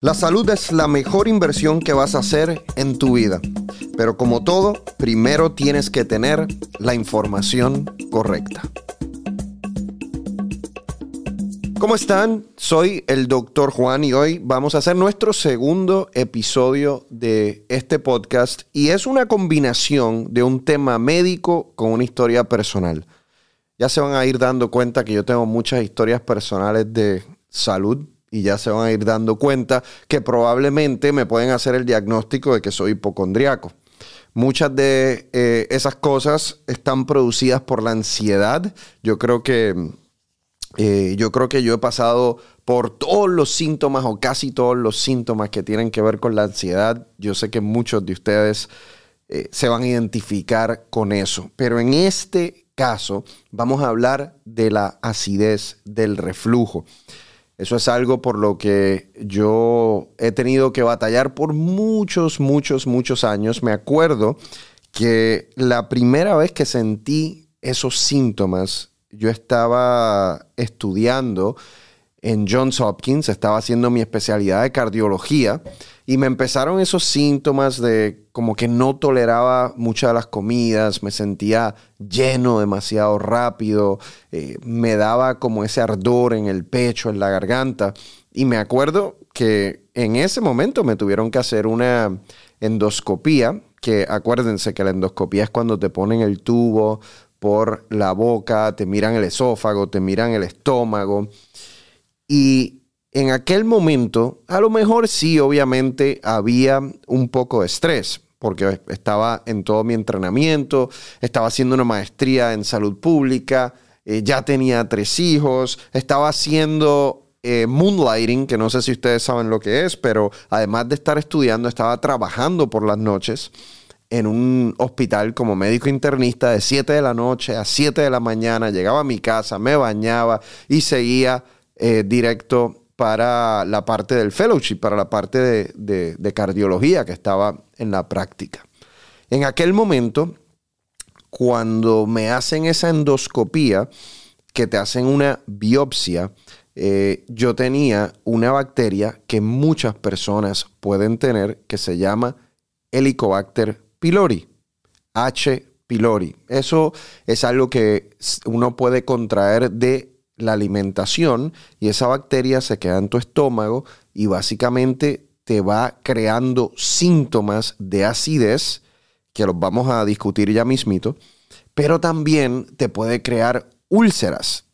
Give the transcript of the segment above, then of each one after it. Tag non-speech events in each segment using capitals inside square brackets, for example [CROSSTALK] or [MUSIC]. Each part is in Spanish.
La salud es la mejor inversión que vas a hacer en tu vida. Pero como todo, primero tienes que tener la información correcta. ¿Cómo están? Soy el doctor Juan y hoy vamos a hacer nuestro segundo episodio de este podcast y es una combinación de un tema médico con una historia personal. Ya se van a ir dando cuenta que yo tengo muchas historias personales de salud y ya se van a ir dando cuenta que probablemente me pueden hacer el diagnóstico de que soy hipocondriaco. Muchas de eh, esas cosas están producidas por la ansiedad. Yo creo que eh, yo creo que yo he pasado por todos los síntomas o casi todos los síntomas que tienen que ver con la ansiedad. Yo sé que muchos de ustedes eh, se van a identificar con eso. Pero en este caso vamos a hablar de la acidez, del reflujo. Eso es algo por lo que yo he tenido que batallar por muchos, muchos, muchos años. Me acuerdo que la primera vez que sentí esos síntomas, yo estaba estudiando en Johns Hopkins, estaba haciendo mi especialidad de cardiología y me empezaron esos síntomas de como que no toleraba muchas de las comidas, me sentía lleno demasiado rápido, eh, me daba como ese ardor en el pecho, en la garganta. Y me acuerdo que en ese momento me tuvieron que hacer una endoscopía, que acuérdense que la endoscopía es cuando te ponen el tubo por la boca, te miran el esófago, te miran el estómago. Y en aquel momento, a lo mejor sí, obviamente había un poco de estrés, porque estaba en todo mi entrenamiento, estaba haciendo una maestría en salud pública, eh, ya tenía tres hijos, estaba haciendo eh, moonlighting, que no sé si ustedes saben lo que es, pero además de estar estudiando, estaba trabajando por las noches en un hospital como médico internista de 7 de la noche a 7 de la mañana, llegaba a mi casa, me bañaba y seguía eh, directo para la parte del fellowship, para la parte de, cardiología que estaba en la práctica. En aquel momento, cuando me hacen esa endoscopía, que te hacen una biopsia, eh, yo tenía una bacteria que muchas personas pueden tener que se llama Helicobacter pylori, H. pylori. Eso es algo que uno puede contraer de la alimentación y esa bacteria se queda en tu estómago y básicamente te va creando síntomas de acidez, que los vamos a discutir ya mismito, pero también te puede crear úlceras.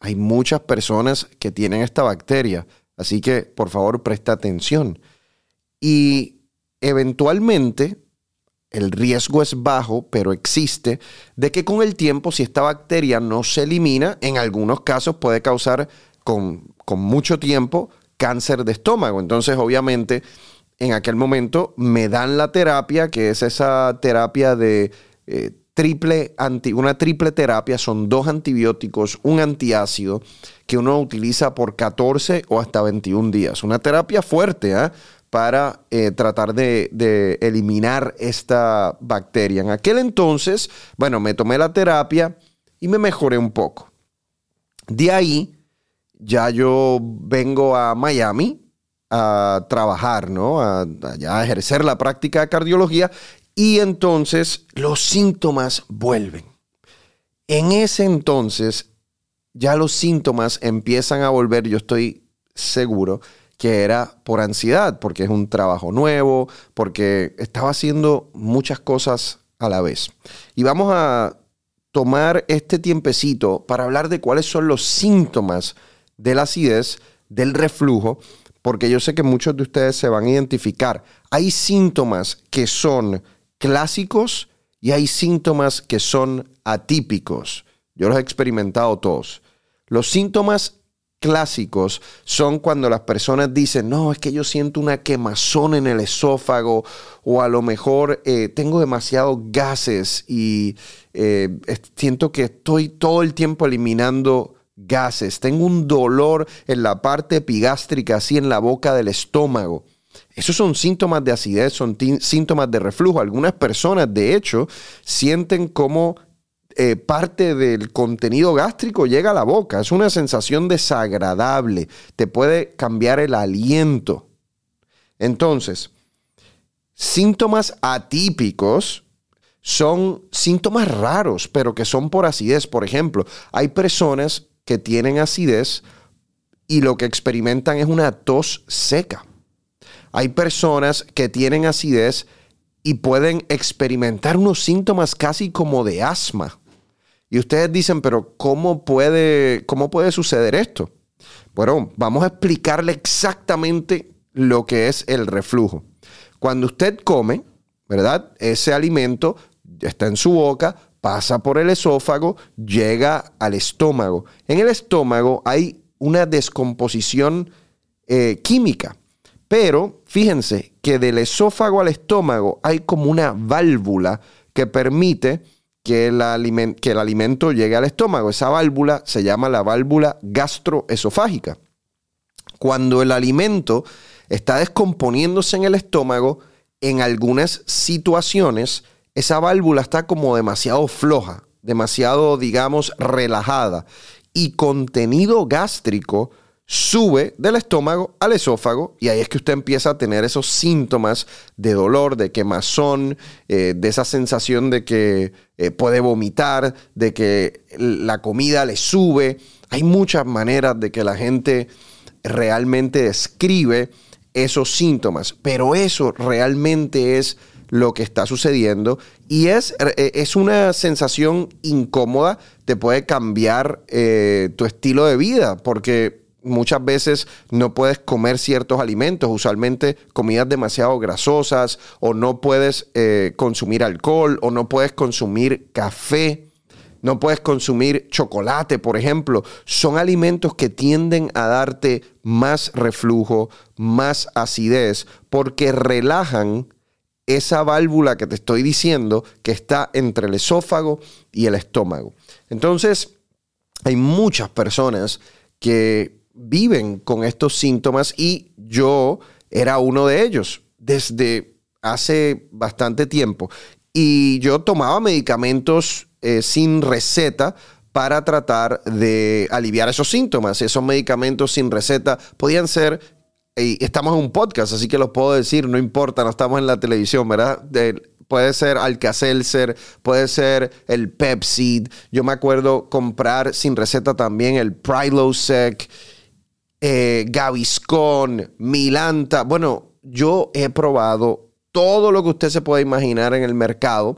Hay muchas personas que tienen esta bacteria, así que por favor presta atención. Y eventualmente el riesgo es bajo, pero existe, de que con el tiempo, si esta bacteria no se elimina, en algunos casos puede causar con, mucho tiempo cáncer de estómago. Entonces, obviamente, en aquel momento me dan la terapia, que es esa terapia de eh, triple anti, una triple terapia, son dos antibióticos, un antiácido que uno utiliza por 14 o hasta 21 días. Una terapia fuerte, ¿eh? Para eh, tratar de, eliminar esta bacteria. En aquel entonces, bueno, me tomé la terapia y me mejoré un poco. De ahí, ya yo vengo a Miami a trabajar, ¿no? A, a ejercer la práctica de cardiología y entonces los síntomas vuelven. En ese entonces, ya los síntomas empiezan a volver, yo estoy seguro, que era por ansiedad, porque es un trabajo nuevo, porque estaba haciendo muchas cosas a la vez. Y vamos a tomar este tiempecito para hablar de cuáles son los síntomas de la acidez, del reflujo, porque yo sé que muchos de ustedes se van a identificar. Hay síntomas que son clásicos y hay síntomas que son atípicos. Yo los he experimentado todos. Los síntomas clásicos son cuando las personas dicen, no, es que yo siento una quemazón en el esófago o a lo mejor eh, tengo demasiados gases y eh, siento que estoy todo el tiempo eliminando gases, tengo un dolor en la parte epigástrica, así en la boca del estómago. Esos son síntomas de acidez, son síntomas de reflujo. Algunas personas, de hecho, sienten como eh, parte del contenido gástrico llega a la boca. Es una sensación desagradable. Te puede cambiar el aliento. Entonces, síntomas atípicos son síntomas raros, pero que son por acidez. Por ejemplo, hay personas que tienen acidez y lo que experimentan es una tos seca. Hay personas que tienen acidez y pueden experimentar unos síntomas casi como de asma. Y ustedes dicen, pero ¿cómo puede, cómo puede suceder esto? Bueno, vamos a explicarle exactamente lo que es el reflujo. Cuando usted come, ¿verdad? Ese alimento está en su boca, pasa por el esófago, llega al estómago. En el estómago hay una descomposición eh, química. Pero fíjense que del esófago al estómago hay como una válvula que permite que el, que el alimento llegue al estómago. Esa válvula se llama la válvula gastroesofágica. Cuando el alimento está descomponiéndose en el estómago, en algunas situaciones esa válvula está como demasiado floja, demasiado, digamos, relajada. Y contenido gástrico sube del estómago al esófago y ahí es que usted empieza a tener esos síntomas de dolor, de quemazón, eh, de esa sensación de que eh, puede vomitar, de que la comida le sube. Hay muchas maneras de que la gente realmente describe esos síntomas, pero eso realmente es lo que está sucediendo y es, eh, es una sensación incómoda, te puede cambiar tu estilo de vida porque muchas veces no puedes comer ciertos alimentos, usualmente comidas demasiado grasosas, o no puedes eh, consumir alcohol, o no puedes consumir café, no puedes consumir chocolate, por ejemplo. Son alimentos que tienden a darte más reflujo, más acidez, porque relajan esa válvula que te estoy diciendo que está entre el esófago y el estómago. Entonces, hay muchas personas que viven con estos síntomas y yo era uno de ellos desde hace bastante tiempo. Y yo tomaba medicamentos eh, sin receta para tratar de aliviar esos síntomas. Esos medicamentos sin receta podían ser, estamos en un podcast, así que los puedo decir, no importa, no estamos en la televisión, ¿verdad? puede ser Alka-Seltzer, puede ser el Pepsi. Yo me acuerdo comprar sin receta también el Prilosec eh, Gaviscon, Milanta. Bueno, yo he probado todo lo que usted se puede imaginar en el mercado.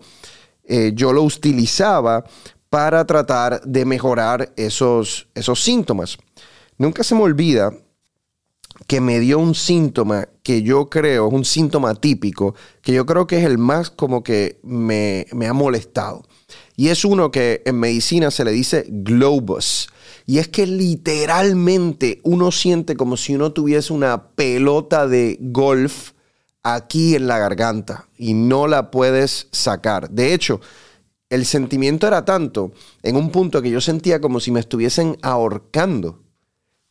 Eh, yo lo utilizaba para tratar de mejorar esos, esos síntomas. Nunca se me olvida que me dio un síntoma que yo creo, es un síntoma típico, que yo creo que es el más como que me, me ha molestado. Y es uno que en medicina se le dice globus. Y es que literalmente uno siente como si uno tuviese una pelota de golf aquí en la garganta y no la puedes sacar. De hecho, el sentimiento era tanto en un punto que yo sentía como si me estuviesen ahorcando.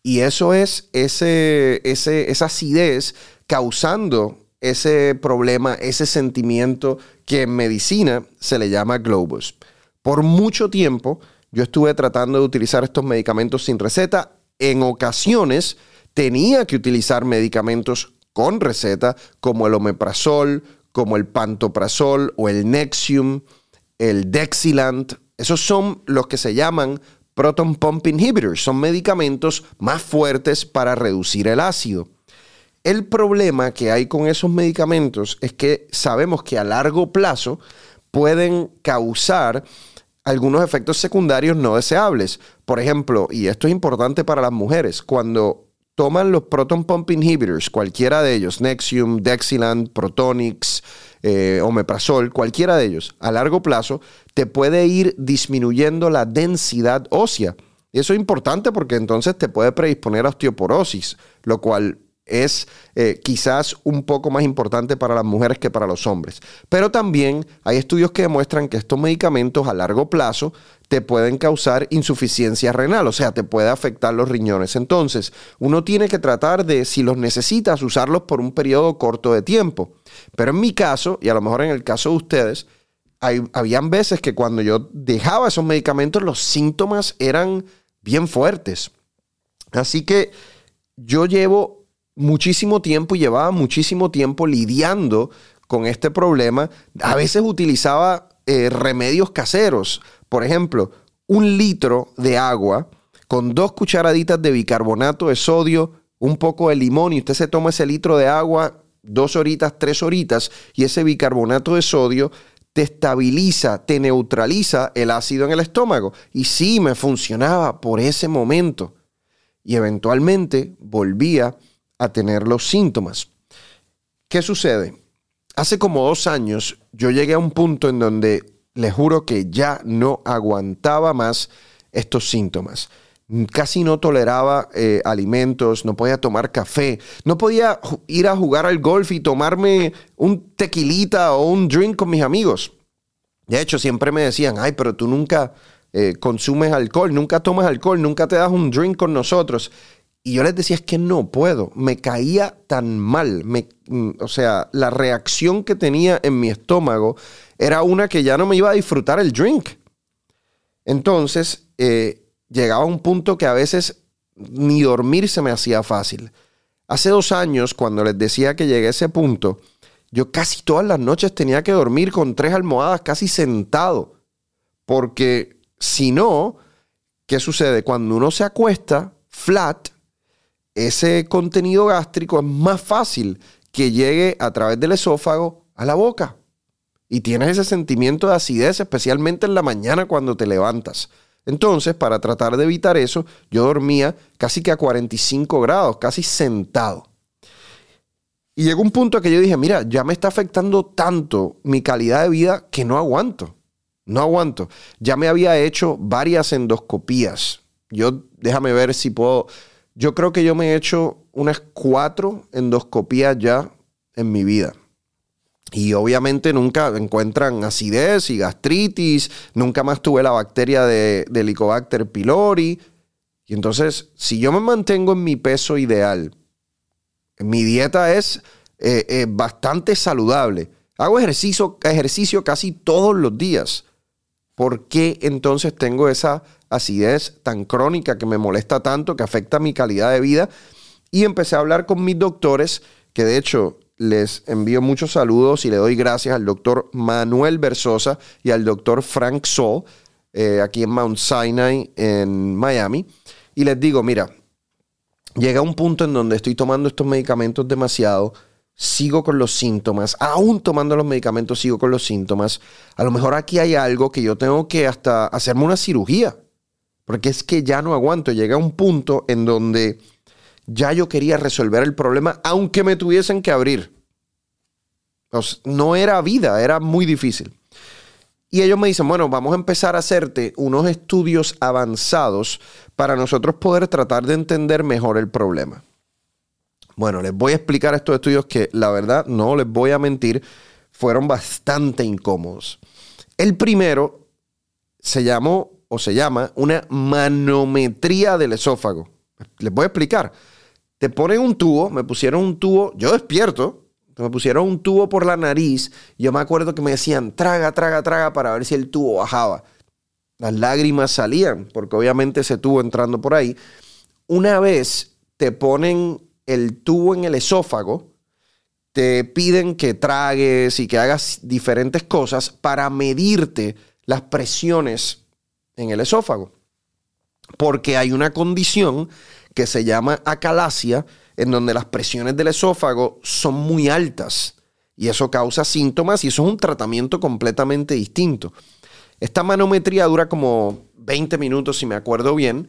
Y eso es ese, ese, esa acidez causando ese problema, ese sentimiento que en medicina se le llama globus. Por mucho tiempo yo estuve tratando de utilizar estos medicamentos sin receta. En ocasiones tenía que utilizar medicamentos con receta, como el omeprazol, como el pantoprazol o el Nexium, el Dexilant. Esos son los que se llaman proton pump inhibitors. Son medicamentos más fuertes para reducir el ácido. El problema que hay con esos medicamentos es que sabemos que a largo plazo pueden causar algunos efectos secundarios no deseables. Por ejemplo, y esto es importante para las mujeres, cuando toman los proton pump inhibitors, cualquiera de ellos, Nexium, Dexilant, Protonix, eh, Omeprazol, cualquiera de ellos, a largo plazo, te puede ir disminuyendo la densidad ósea. Y eso es importante porque entonces te puede predisponer a osteoporosis, lo cual es eh, quizás un poco más importante para las mujeres que para los hombres. Pero también hay estudios que demuestran que estos medicamentos a largo plazo te pueden causar insuficiencia renal, o sea, te puede afectar los riñones. Entonces, uno tiene que tratar de, si los necesitas, usarlos por un periodo corto de tiempo. Pero en mi caso, y a lo mejor en el caso de ustedes, habían veces que cuando yo dejaba esos medicamentos, los síntomas eran bien fuertes. Así que yo llevo muchísimo tiempo y llevaba muchísimo tiempo lidiando con este problema. A veces utilizaba eh, remedios caseros. Por ejemplo, un litro de agua con dos cucharaditas de bicarbonato de sodio, un poco de limón y usted se toma ese litro de agua dos horitas, tres horitas y ese bicarbonato de sodio te estabiliza, te neutraliza el ácido en el estómago. Y sí, me funcionaba por ese momento. Y eventualmente volvía a tener los síntomas. ¿Qué sucede? Hace como dos años yo llegué a un punto en donde le juro que ya no aguantaba más estos síntomas. Casi no toleraba eh, alimentos, no podía tomar café, no podía ir a jugar al golf y tomarme un tequilita o un drink con mis amigos. De hecho, siempre me decían, ay, pero tú nunca eh, consumes alcohol, nunca tomas alcohol, nunca te das un drink con nosotros. Y yo les decía, es que no puedo, me caía tan mal, me, mm, o sea, la reacción que tenía en mi estómago era una que ya no me iba a disfrutar el drink. Entonces, eh, llegaba a un punto que a veces ni dormir se me hacía fácil. Hace dos años, cuando les decía que llegué a ese punto, yo casi todas las noches tenía que dormir con tres almohadas casi sentado. Porque si no, ¿qué sucede? Cuando uno se acuesta flat, ese contenido gástrico es más fácil que llegue a través del esófago a la boca. Y tienes ese sentimiento de acidez, especialmente en la mañana cuando te levantas. Entonces, para tratar de evitar eso, yo dormía casi que a 45 grados, casi sentado. Y llegó un punto que yo dije, mira, ya me está afectando tanto mi calidad de vida que no aguanto. No aguanto. Ya me había hecho varias endoscopías. Yo, déjame ver si puedo. Yo creo que yo me he hecho unas cuatro endoscopías ya en mi vida. Y obviamente nunca encuentran acidez y gastritis, nunca más tuve la bacteria de, Helicobacter pylori. Y entonces, si yo me mantengo en mi peso ideal, mi dieta es eh, eh, bastante saludable, hago ejercicio, ejercicio casi todos los días, ¿por qué entonces tengo esa acidez tan crónica que me molesta tanto, que afecta mi calidad de vida? Y empecé a hablar con mis doctores, que de hecho les envío muchos saludos y le doy gracias al doctor Manuel Versosa y al doctor Frank Sol, eh, aquí en Mount Sinai, en Miami. Y les digo, mira, llega un punto en donde estoy tomando estos medicamentos demasiado, sigo con los síntomas, aún tomando los medicamentos sigo con los síntomas. A lo mejor aquí hay algo que yo tengo que hasta hacerme una cirugía, porque es que ya no aguanto. Llega un punto en donde ya yo quería resolver el problema, aunque me tuviesen que abrir. no era vida, era muy difícil. Y ellos me dicen, bueno, vamos a empezar a hacerte unos estudios avanzados para nosotros poder tratar de entender mejor el problema. Bueno, les voy a explicar estos estudios que la verdad, no les voy a mentir, fueron bastante incómodos. El primero se llamó o se llama una manometría del esófago. Les voy a explicar. Te ponen un tubo, me pusieron un tubo, yo despierto, me pusieron un tubo por la nariz. Yo me acuerdo que me decían, traga, traga, traga para ver si el tubo bajaba. Las lágrimas salían, porque obviamente ese tubo entrando por ahí. Una vez te ponen el tubo en el esófago, te piden que tragues y que hagas diferentes cosas para medirte las presiones en el esófago. Porque hay una condición que se llama acalasia, en donde las presiones del esófago son muy altas y eso causa síntomas y eso es un tratamiento completamente distinto. Esta manometría dura como 20 minutos, si me acuerdo bien,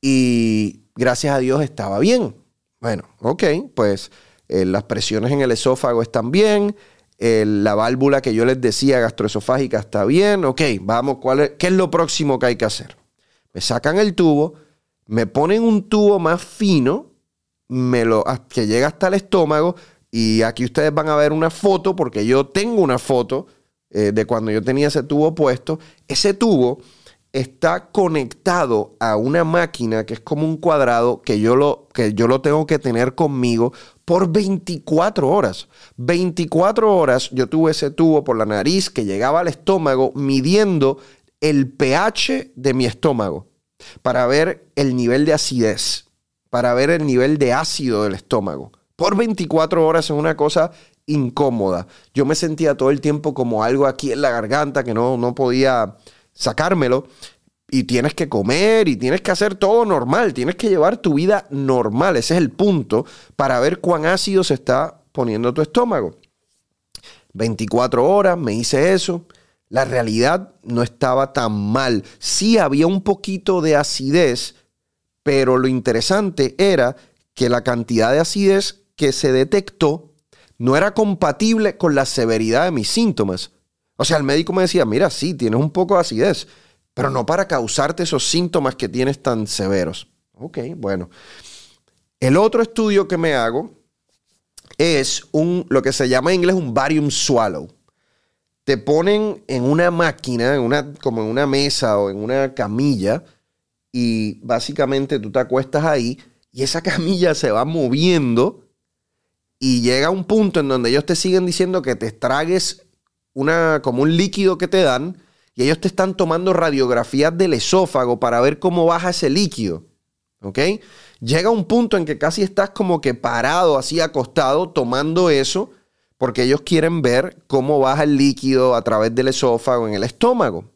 y gracias a Dios estaba bien. Bueno, ok, pues eh, las presiones en el esófago están bien, la válvula que yo les decía gastroesofágica está bien, ok, vamos, ¿cuál ¿qué es lo próximo que hay que hacer? Me sacan el tubo, me ponen un tubo más fino, me lo, que llega hasta el estómago, y aquí ustedes van a ver una foto, porque yo tengo una foto eh, de cuando yo tenía ese tubo puesto. Ese tubo está conectado a una máquina que es como un cuadrado que yo lo, que yo lo tengo que tener conmigo por 24 horas. 24 horas yo tuve ese tubo por la nariz que llegaba al estómago midiendo el pH de mi estómago para ver el nivel de acidez, para ver el nivel de ácido del estómago, por 24 horas es una cosa incómoda. Yo me sentía todo el tiempo como algo aquí en la garganta que no, no podía sacármelo. Y tienes que comer y tienes que hacer todo normal, tienes que llevar tu vida normal. Ese es el punto para ver cuán ácido se está poniendo tu estómago. 24 horas, me hice eso. La realidad no estaba tan mal. Sí había un poquito de acidez, pero lo interesante era que la cantidad de acidez que se detectó no era compatible con la severidad de mis síntomas. O sea, el médico me decía, mira, sí, tienes un poco de acidez, pero no para causarte esos síntomas que tienes tan severos. Ok, bueno. El otro estudio que me hago es un, lo que se llama en inglés un barium swallow. Te ponen en una máquina, en una, como en una mesa o en una camilla, y básicamente tú te acuestas ahí y esa [LAUGHS] camilla se va moviendo y llega a un punto en donde ellos te siguen diciendo que te estragues una, como un líquido que te dan y ellos te están tomando radiografías del esófago para ver cómo baja ese líquido. ¿Ok? Llega un punto en que casi estás como que parado, así acostado, tomando eso, porque ellos quieren ver cómo baja el líquido a través del esófago en el estómago.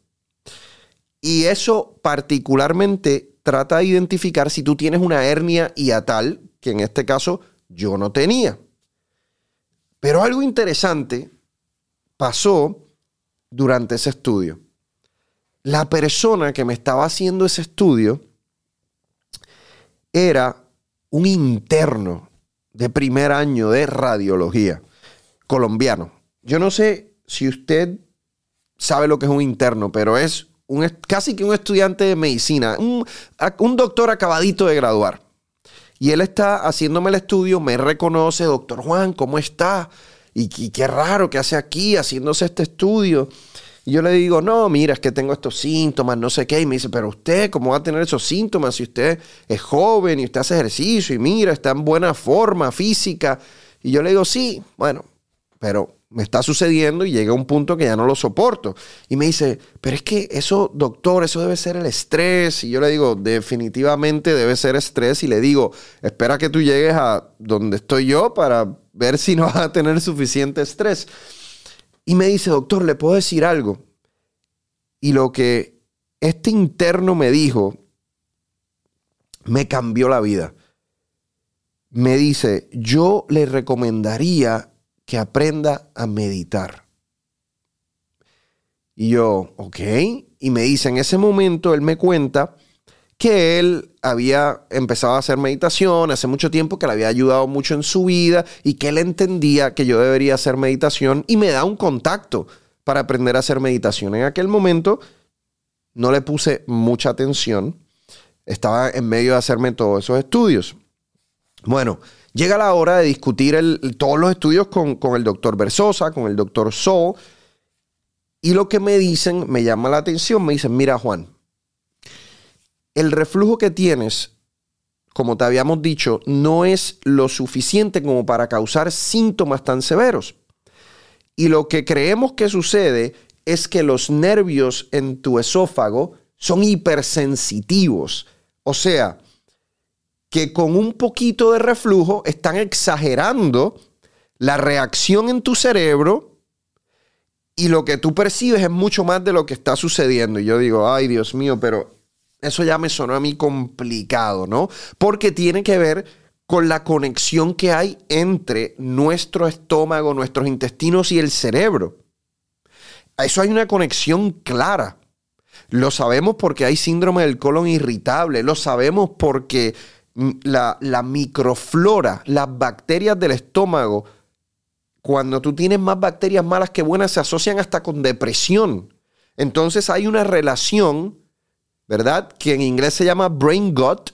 Y eso particularmente trata de identificar si tú tienes una hernia hiatal, que en este caso yo no tenía. Pero algo interesante pasó durante ese estudio la persona que me estaba haciendo ese estudio era un interno de primer año de radiología colombiano. Yo no sé si usted sabe lo que es un interno, pero es un, casi que un estudiante de medicina, un, doctor acabadito de graduar. Y él está haciéndome el estudio, me reconoce, doctor Juan, ¿cómo está? Y, y, qué raro que hace aquí haciéndose este estudio. Y yo le digo, no, mira, es que tengo estos síntomas, no sé qué. Y me dice, pero usted, ¿cómo va a tener esos síntomas si usted es joven y usted hace ejercicio y mira, está en buena forma física? Y yo le digo, sí, bueno, pero me está sucediendo y llega un punto que ya no lo soporto. Y me dice, pero es que eso, doctor, eso debe ser el estrés. Y yo le digo, definitivamente debe ser estrés. Y le digo, espera que tú llegues a donde estoy yo para ver si no vas a tener suficiente estrés. Y me dice, doctor, ¿le puedo decir algo? Y lo que este interno me dijo, me cambió la vida. Me dice, yo le recomendaría que aprenda a meditar. Y yo, ok. Y me dice, en ese momento él me cuenta que él había empezado a hacer meditación hace mucho tiempo, que le había ayudado mucho en su vida y que él entendía que yo debería hacer meditación y me da un contacto para aprender a hacer meditación. En aquel momento no le puse mucha atención, estaba en medio de hacerme todos esos estudios. Bueno, llega la hora de discutir todos los estudios con, el doctor Versosa, con el doctor So, y lo que me dicen me llama la atención, me dicen, mira Juan, el reflujo que tienes, como te habíamos dicho, no es lo suficiente como para causar síntomas tan severos. Y lo que creemos que sucede es que los nervios en tu esófago son hipersensitivos. O sea, que con un poquito de reflujo están exagerando la reacción en tu cerebro y lo que tú percibes es mucho más de lo que está sucediendo. Y yo digo, ay Dios mío, pero eso ya me sonó a mí complicado, ¿no? Porque tiene que ver con la conexión que hay entre nuestro estómago, nuestros intestinos y el cerebro. A eso hay una conexión clara. Lo sabemos porque hay síndrome del colon irritable, lo sabemos porque la, la microflora, las bacterias del estómago, cuando tú tienes más bacterias malas que buenas, se asocian hasta con depresión. Entonces hay una relación ¿verdad? Que en inglés se llama brain gut.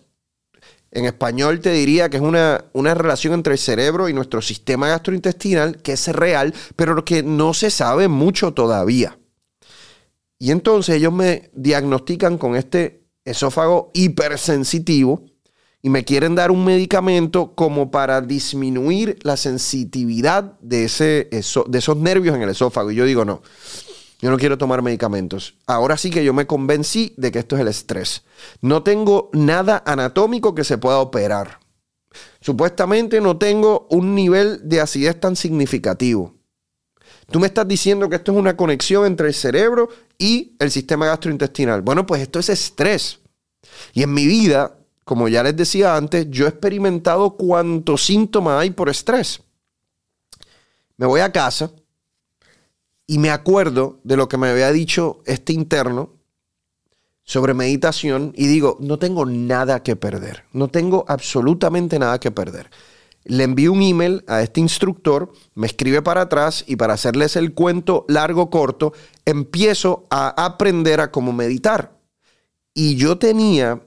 En español te diría que es una, una relación entre el cerebro y nuestro sistema gastrointestinal que es real, pero que no se sabe mucho todavía. Y entonces ellos me diagnostican con este esófago hipersensitivo y me quieren dar un medicamento como para disminuir la sensitividad de, ese, de esos nervios en el esófago. Y yo digo, no, yo no quiero tomar medicamentos. Ahora sí que yo me convencí de que esto es el estrés. No tengo nada anatómico que se pueda operar. Supuestamente no tengo un nivel de acidez tan significativo. Tú me estás diciendo que esto es una conexión entre el cerebro y el sistema gastrointestinal. Bueno, pues esto es estrés. Y en mi vida, como ya les decía antes, yo he experimentado cuántos síntomas hay por estrés. Me voy a casa y me acuerdo de lo que me había dicho este interno sobre meditación y digo, no tengo nada que perder, no tengo absolutamente nada que perder. Le envío un email a este instructor, me escribe para atrás y para hacerles el cuento largo, corto, empiezo a aprender a cómo meditar. Y yo tenía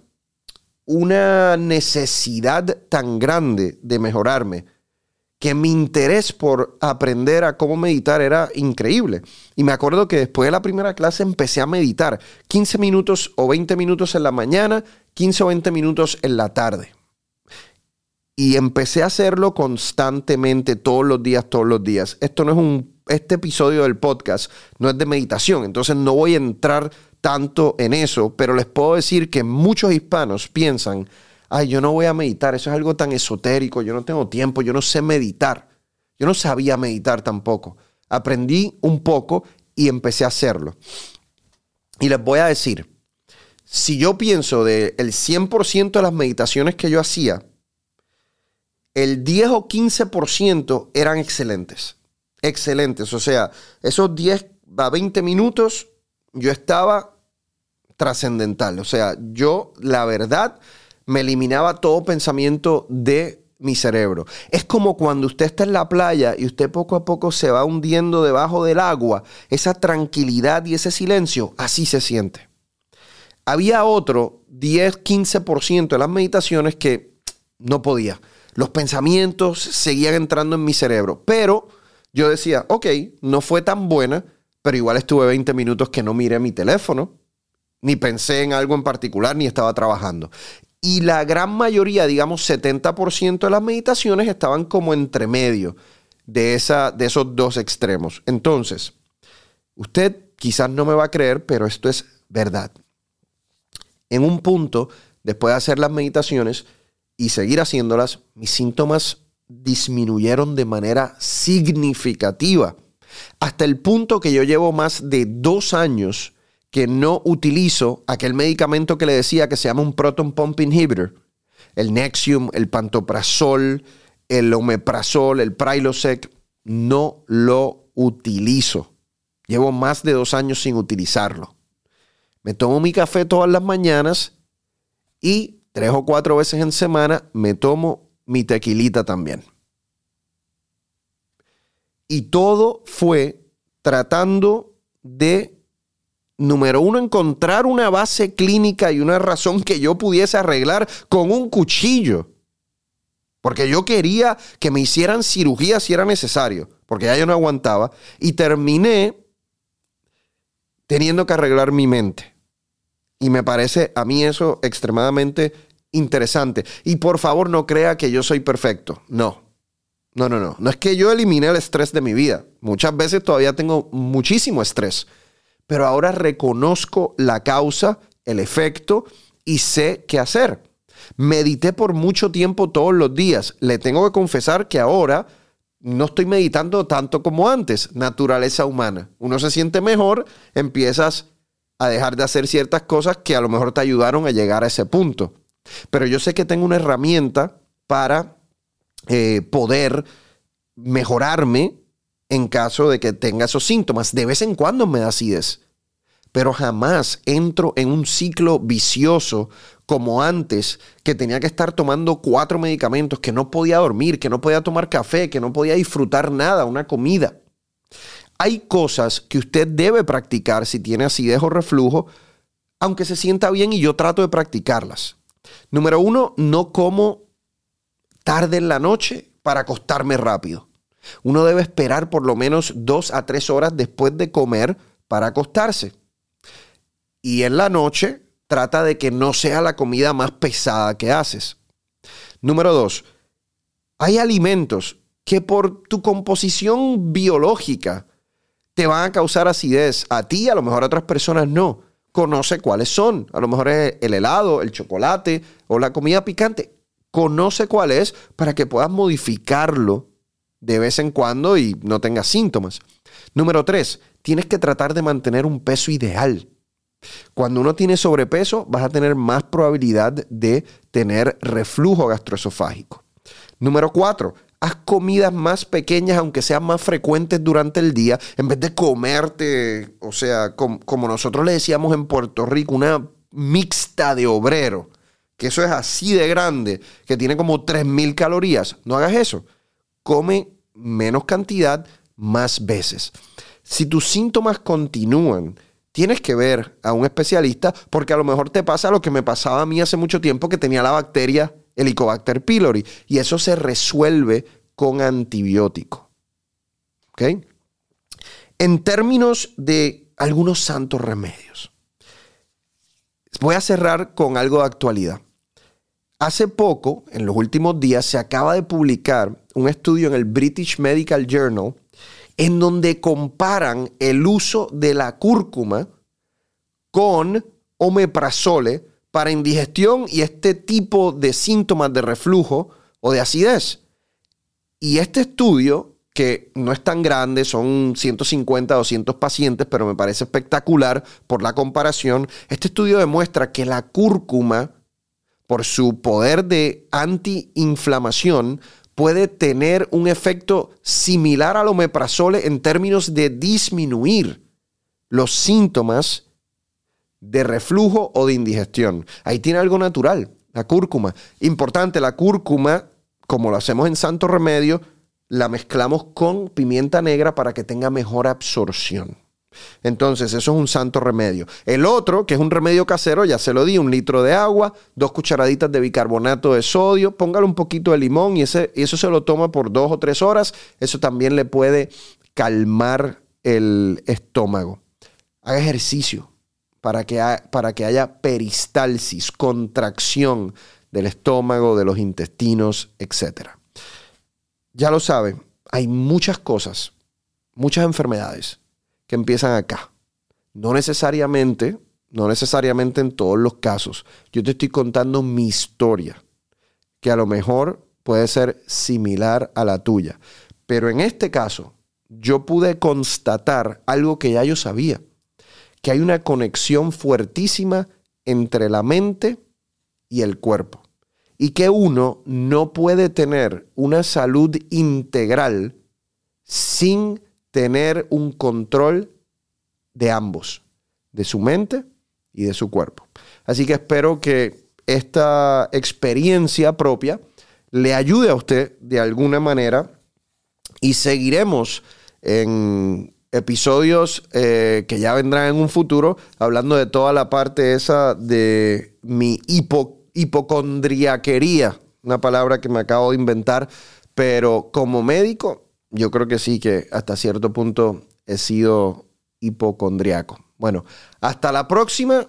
una necesidad tan grande de mejorarme que mi interés por aprender a cómo meditar era increíble. Y me acuerdo que después de la primera clase empecé a meditar 15 minutos o 20 minutos en la mañana, 15 o 20 minutos en la tarde. Y empecé a hacerlo constantemente, todos los días, todos los días. Esto no es un, este episodio del podcast no es de meditación, entonces no voy a entrar tanto en eso, pero les puedo decir que muchos hispanos piensan ay, yo no voy a meditar, eso es algo tan esotérico, yo no tengo tiempo, yo no sé meditar. Yo no sabía meditar tampoco. Aprendí un poco y empecé a hacerlo. Y les voy a decir, si yo pienso del 100% de las meditaciones que yo hacía, el 10 o 15% eran excelentes. Excelentes. O sea, esos 10 a 20 minutos yo estaba trascendental. O sea, yo la verdad me eliminaba todo pensamiento de mi cerebro. Es como cuando usted está en la playa y usted poco a poco se va hundiendo debajo del agua, esa tranquilidad y ese silencio, así se siente. Había otro 10-15% de las meditaciones que no podía. Los pensamientos seguían entrando en mi cerebro, pero yo decía, ok, no fue tan buena, pero igual estuve 20 minutos que no miré mi teléfono, ni pensé en algo en particular, ni estaba trabajando. Y la gran mayoría, digamos 70% de las meditaciones estaban como entre medio de, esa, de esos dos extremos. Entonces, usted quizás no me va a creer, pero esto es verdad. En un punto, después de hacer las meditaciones y seguir haciéndolas, mis síntomas disminuyeron de manera significativa. Hasta el punto que yo llevo más de dos años que no utilizo aquel medicamento que le decía que se llama un proton pump inhibitor, el Nexium, el pantoprazol, el omeprazol, el Prilosec, no lo utilizo. Llevo más de dos años sin utilizarlo. Me tomo mi café todas las mañanas y tres o cuatro veces en semana me tomo mi tequilita también. Y todo fue tratando de número uno, encontrar una base clínica y una razón que yo pudiese arreglar con un cuchillo. Porque yo quería que me hicieran cirugía si era necesario, porque ya yo no aguantaba. Y terminé teniendo que arreglar mi mente. Y me parece a mí eso extremadamente interesante. Y por favor no crea que yo soy perfecto. No. No, no, no. No es que yo elimine el estrés de mi vida. Muchas veces todavía tengo muchísimo estrés pero ahora reconozco la causa, el efecto y sé qué hacer. Medité por mucho tiempo todos los días. Le tengo que confesar que ahora no estoy meditando tanto como antes. Naturaleza humana. Uno se siente mejor, empiezas a dejar de hacer ciertas cosas que a lo mejor te ayudaron a llegar a ese punto. Pero yo sé que tengo una herramienta para eh, poder mejorarme en caso de que tenga esos síntomas. De vez en cuando me da acidez, pero jamás entro en un ciclo vicioso como antes, que tenía que estar tomando cuatro medicamentos, que no podía dormir, que no podía tomar café, que no podía disfrutar nada, una comida. Hay cosas que usted debe practicar si tiene acidez o reflujo, aunque se sienta bien y yo trato de practicarlas. Número uno, no como tarde en la noche para acostarme rápido. Uno debe esperar por lo menos dos a tres horas después de comer para acostarse. Y en la noche trata de que no sea la comida más pesada que haces. Número dos, hay alimentos que por tu composición biológica te van a causar acidez. A ti, a lo mejor a otras personas no. Conoce cuáles son. A lo mejor es el helado, el chocolate o la comida picante. conoce cuál es para que puedas modificarlo de vez en cuando y no tengas síntomas. Número tres, tienes que tratar de mantener un peso ideal. Cuando uno tiene sobrepeso, vas a tener más probabilidad de tener reflujo gastroesofágico. Número cuatro, haz comidas más pequeñas, aunque sean más frecuentes durante el día, en vez de comerte, o sea, como nosotros le decíamos en Puerto Rico, una mixta de obrero, que eso es así de grande, que tiene como 3.000 calorías. No hagas eso. Come menos cantidad más veces. Si tus síntomas continúan, tienes que ver a un especialista porque a lo mejor te pasa lo que me pasaba a mí hace mucho tiempo que tenía la bacteria Helicobacter pylori y eso se resuelve con antibiótico. En términos de algunos santos remedios, voy a cerrar con algo de actualidad. Hace poco, en los últimos días, se acaba de publicar un estudio en el British Medical Journal en donde comparan el uso de la cúrcuma con omeprazole para indigestión y este tipo de síntomas de reflujo o de acidez. Y este estudio, que no es tan grande, son 150, 200 pacientes, pero me parece espectacular por la comparación, este estudio demuestra que la cúrcuma, por su poder de antiinflamación, puede tener un efecto similar al omeprazole en términos de disminuir los síntomas de reflujo o de indigestión. Ahí tiene algo natural, la cúrcuma. Importante, la cúrcuma, como lo hacemos en Santo Remedio, la mezclamos con pimienta negra para que tenga mejor absorción. Entonces, eso es un santo remedio. El otro, que es un remedio casero, ya se lo di, un litro de agua, dos cucharaditas de bicarbonato de sodio, póngale un poquito de limón y, ese, y eso se lo toma por dos o tres horas. Eso también le puede calmar el estómago. Haga ejercicio para que, para que haya peristalsis, contracción del estómago, de los intestinos, etc. Ya lo saben, hay muchas cosas, muchas enfermedades que empiezan acá. No necesariamente, no necesariamente en todos los casos. Yo te estoy contando mi historia, que a lo mejor puede ser similar a la tuya. Pero en este caso, yo pude constatar algo que ya yo sabía, que hay una conexión fuertísima entre la mente y el cuerpo. Y que uno no puede tener una salud integral sin tener un control de ambos, de su mente y de su cuerpo. Así que espero que esta experiencia propia le ayude a usted de alguna manera y seguiremos en episodios eh, que ya vendrán en un futuro hablando de toda la parte esa de mi hipocondriaquería, una palabra que me acabo de inventar, pero como médico yo creo que sí, que hasta cierto punto he sido hipocondriaco. Bueno, hasta la próxima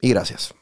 y gracias.